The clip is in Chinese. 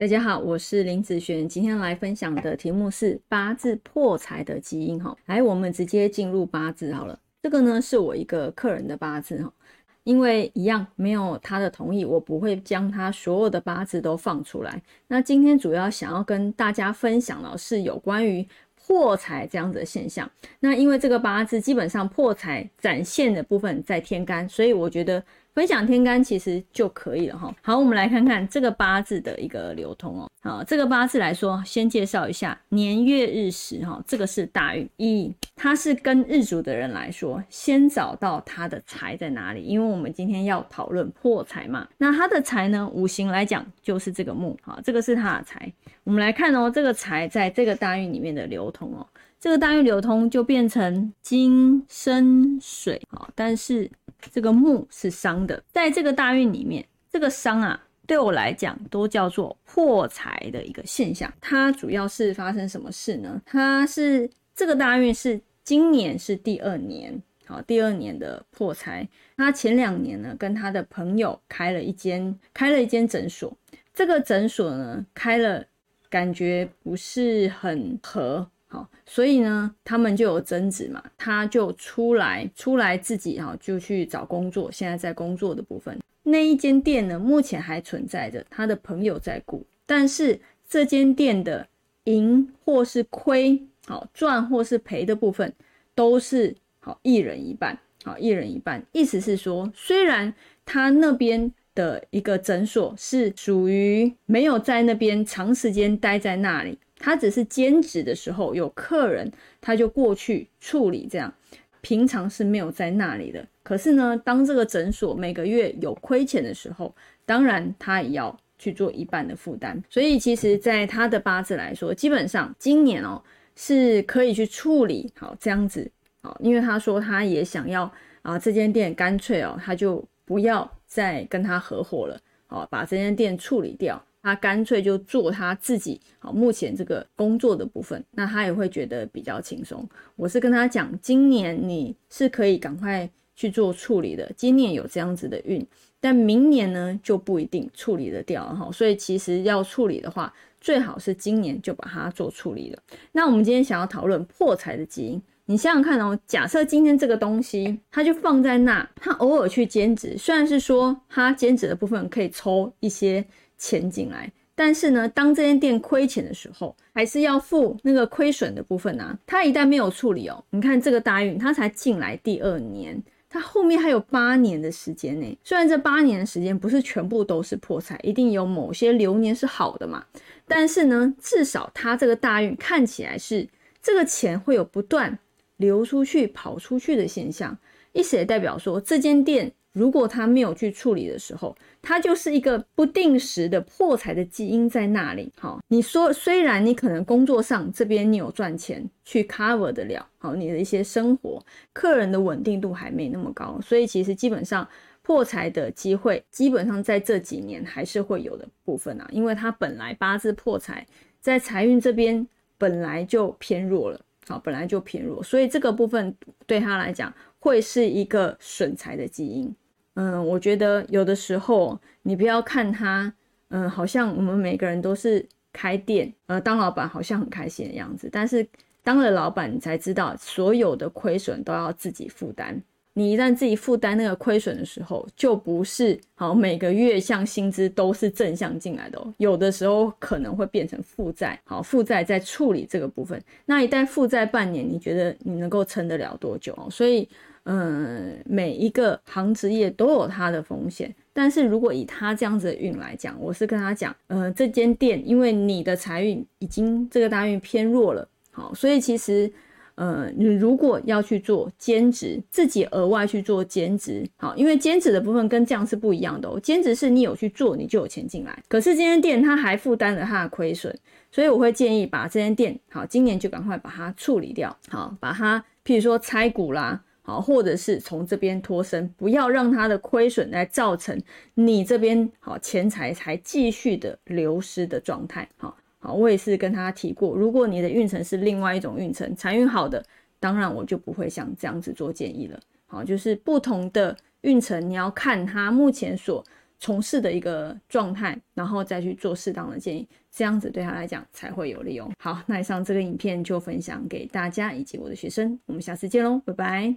大家好，我是林子璇，今天来分享的题目是八字破财的基因哈。来，我们直接进入八字好了。这个呢是我一个客人的八字哈，因为一样没有他的同意，我不会将他所有的八字都放出来。那今天主要想要跟大家分享的是有关于破财这样子的现象。那因为这个八字基本上破财展现的部分在天干，所以我觉得。分享天干其实就可以了哈。好，我们来看看这个八字的一个流通哦。好，这个八字来说，先介绍一下年月日时哈。这个是大运，一它是跟日主的人来说，先找到他的财在哪里，因为我们今天要讨论破财嘛。那他的财呢，五行来讲就是这个木，好，这个是他的财。我们来看哦，这个财在这个大运里面的流通哦，这个大运流通就变成金生水，好，但是。这个木是伤的，在这个大运里面，这个伤啊，对我来讲都叫做破财的一个现象。它主要是发生什么事呢？它是这个大运是今年是第二年，好，第二年的破财。他前两年呢，跟他的朋友开了一间开了一间诊所，这个诊所呢开了，感觉不是很合。好，所以呢，他们就有争执嘛，他就出来出来自己哈，就去找工作。现在在工作的部分，那一间店呢，目前还存在着，他的朋友在顾，但是这间店的赢或是亏，好赚或是赔的部分，都是好一人一半，好一人一半。意思是说，虽然他那边的一个诊所是属于没有在那边长时间待在那里。他只是兼职的时候有客人，他就过去处理，这样平常是没有在那里的。可是呢，当这个诊所每个月有亏钱的时候，当然他也要去做一半的负担。所以其实，在他的八字来说，基本上今年哦是可以去处理好这样子哦，因为他说他也想要啊，这间店干脆哦，他就不要再跟他合伙了，好把这间店处理掉。他干脆就做他自己好，目前这个工作的部分，那他也会觉得比较轻松。我是跟他讲，今年你是可以赶快去做处理的，今年有这样子的运，但明年呢就不一定处理得掉哈。所以其实要处理的话，最好是今年就把它做处理了。那我们今天想要讨论破财的基因，你想想看哦，假设今天这个东西他就放在那，他偶尔去兼职，虽然是说他兼职的部分可以抽一些。钱进来，但是呢，当这间店亏钱的时候，还是要付那个亏损的部分啊。他一旦没有处理哦，你看这个大运，他才进来第二年，他后面还有八年的时间呢。虽然这八年的时间不是全部都是破财，一定有某些流年是好的嘛，但是呢，至少他这个大运看起来是这个钱会有不断流出去、跑出去的现象，意思也代表说这间店。如果他没有去处理的时候，他就是一个不定时的破财的基因在那里。好，你说虽然你可能工作上这边你有赚钱去 cover 得了，好你的一些生活，客人的稳定度还没那么高，所以其实基本上破财的机会，基本上在这几年还是会有的部分啊，因为他本来八字破财，在财运这边本来就偏弱了，好，本来就偏弱，所以这个部分对他来讲会是一个损财的基因。嗯，我觉得有的时候你不要看他，嗯，好像我们每个人都是开店，呃，当老板好像很开心的样子。但是当了老板，你才知道所有的亏损都要自己负担。你一旦自己负担那个亏损的时候，就不是好每个月像薪资都是正向进来的，有的时候可能会变成负债。好，负债在处理这个部分，那一旦负债半年，你觉得你能够撑得了多久？所以。嗯，每一个行职业都有它的风险，但是如果以他这样子的运来讲，我是跟他讲，呃，这间店因为你的财运已经这个大运偏弱了，好，所以其实，呃，你如果要去做兼职，自己额外去做兼职，好，因为兼职的部分跟这样是不一样的哦，兼职是你有去做，你就有钱进来，可是这间店它还负担了它的亏损，所以我会建议把这间店，好，今年就赶快把它处理掉，好，把它，譬如说拆股啦。好，或者是从这边脱身，不要让它的亏损来造成你这边好钱财才继续的流失的状态。好，好，我也是跟他提过，如果你的运程是另外一种运程，财运好的，当然我就不会像这样子做建议了。好，就是不同的运程，你要看他目前所从事的一个状态，然后再去做适当的建议，这样子对他来讲才会有利用。好，那以上这个影片就分享给大家以及我的学生，我们下次见喽，拜拜。